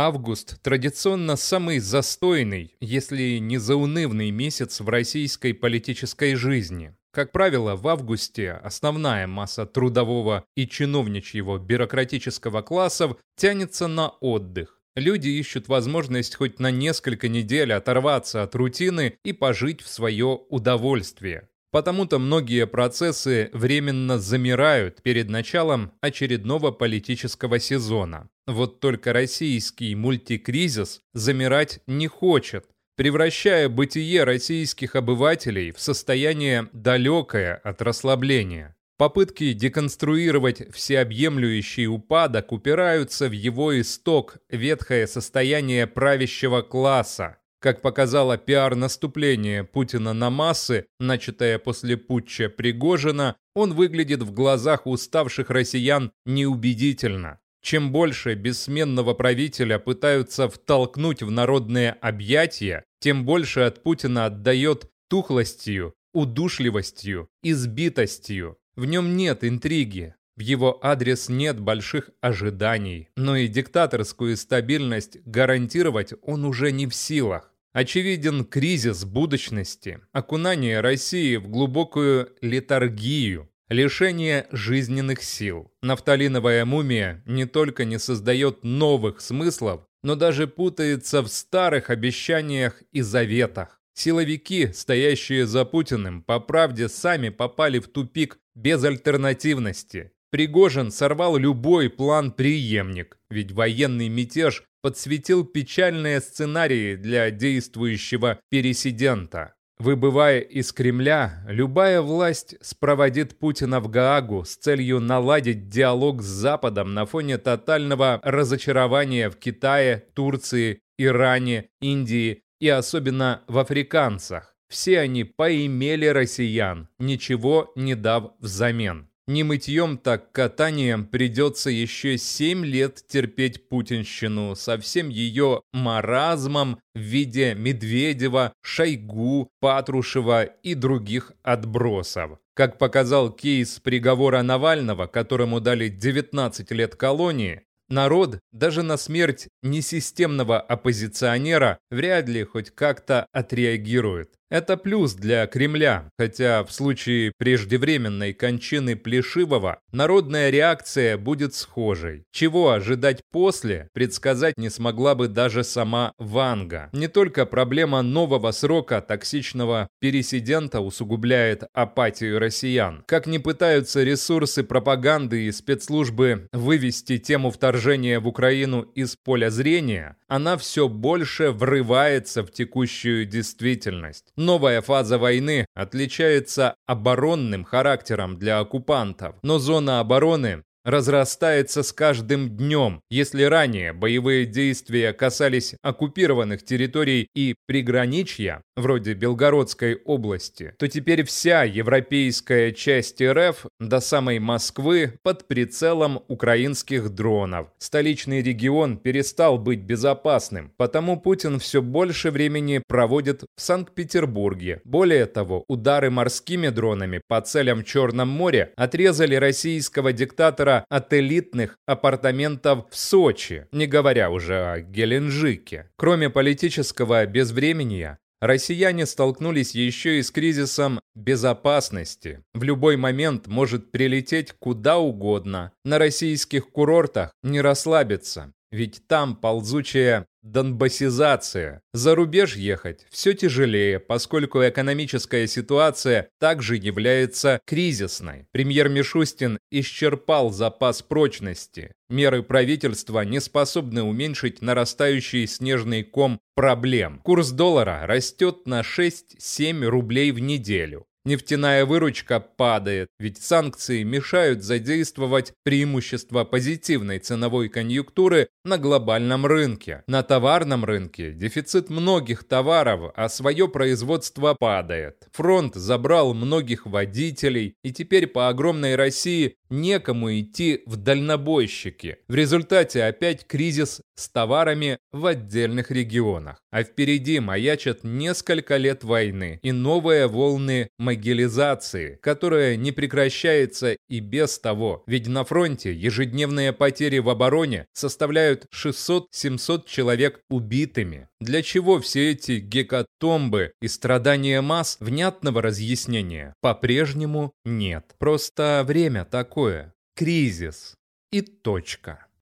Август традиционно самый застойный, если не заунывный месяц в российской политической жизни. Как правило, в августе основная масса трудового и чиновничьего бюрократического классов тянется на отдых. Люди ищут возможность хоть на несколько недель оторваться от рутины и пожить в свое удовольствие. Потому-то многие процессы временно замирают перед началом очередного политического сезона. Вот только российский мультикризис замирать не хочет, превращая бытие российских обывателей в состояние далекое от расслабления. Попытки деконструировать всеобъемлющий упадок упираются в его исток, ветхое состояние правящего класса, как показало пиар-наступление Путина на массы, начатое после путча Пригожина, он выглядит в глазах уставших россиян неубедительно. Чем больше бессменного правителя пытаются втолкнуть в народные объятия, тем больше от Путина отдает тухлостью, удушливостью, избитостью. В нем нет интриги, в его адрес нет больших ожиданий, но и диктаторскую стабильность гарантировать он уже не в силах. Очевиден кризис будущности, окунание России в глубокую летаргию, лишение жизненных сил. Нафталиновая мумия не только не создает новых смыслов, но даже путается в старых обещаниях и заветах. Силовики, стоящие за Путиным, по правде сами попали в тупик безальтернативности. Пригожин сорвал любой план-преемник, ведь военный мятеж подсветил печальные сценарии для действующего пересидента. Выбывая из Кремля, любая власть спроводит Путина в Гаагу с целью наладить диалог с Западом на фоне тотального разочарования в Китае, Турции, Иране, Индии и особенно в африканцах. Все они поимели россиян, ничего не дав взамен. Не мытьем, так катанием придется еще семь лет терпеть путинщину со всем ее маразмом в виде Медведева, Шойгу, Патрушева и других отбросов. Как показал кейс приговора Навального, которому дали 19 лет колонии, народ даже на смерть несистемного оппозиционера вряд ли хоть как-то отреагирует. Это плюс для Кремля, хотя в случае преждевременной кончины Плешивого народная реакция будет схожей. Чего ожидать после, предсказать не смогла бы даже сама Ванга. Не только проблема нового срока токсичного пересидента усугубляет апатию россиян. Как не пытаются ресурсы пропаганды и спецслужбы вывести тему вторжения в Украину из поля зрения, она все больше врывается в текущую действительность. Новая фаза войны отличается оборонным характером для оккупантов, но зона обороны разрастается с каждым днем. Если ранее боевые действия касались оккупированных территорий и приграничья, вроде Белгородской области, то теперь вся европейская часть РФ до самой Москвы под прицелом украинских дронов. Столичный регион перестал быть безопасным, потому Путин все больше времени проводит в Санкт-Петербурге. Более того, удары морскими дронами по целям в Черном море отрезали российского диктатора от элитных апартаментов в Сочи, не говоря уже о Геленджике. Кроме политического безвременья, россияне столкнулись еще и с кризисом безопасности. В любой момент может прилететь куда угодно. На российских курортах не расслабиться, ведь там ползучая Донбассизация. За рубеж ехать все тяжелее, поскольку экономическая ситуация также является кризисной. Премьер Мишустин исчерпал запас прочности. Меры правительства не способны уменьшить нарастающий снежный ком проблем. Курс доллара растет на 6-7 рублей в неделю. Нефтяная выручка падает, ведь санкции мешают задействовать преимущество позитивной ценовой конъюнктуры на глобальном рынке. На товарном рынке дефицит многих товаров, а свое производство падает. Фронт забрал многих водителей, и теперь по огромной России некому идти в дальнобойщики. В результате опять кризис с товарами в отдельных регионах. А впереди маячат несколько лет войны и новые волны демобилизации, которая не прекращается и без того, ведь на фронте ежедневные потери в обороне составляют 600-700 человек убитыми. Для чего все эти гекатомбы и страдания масс внятного разъяснения по-прежнему нет. Просто время такое. Кризис. И точка.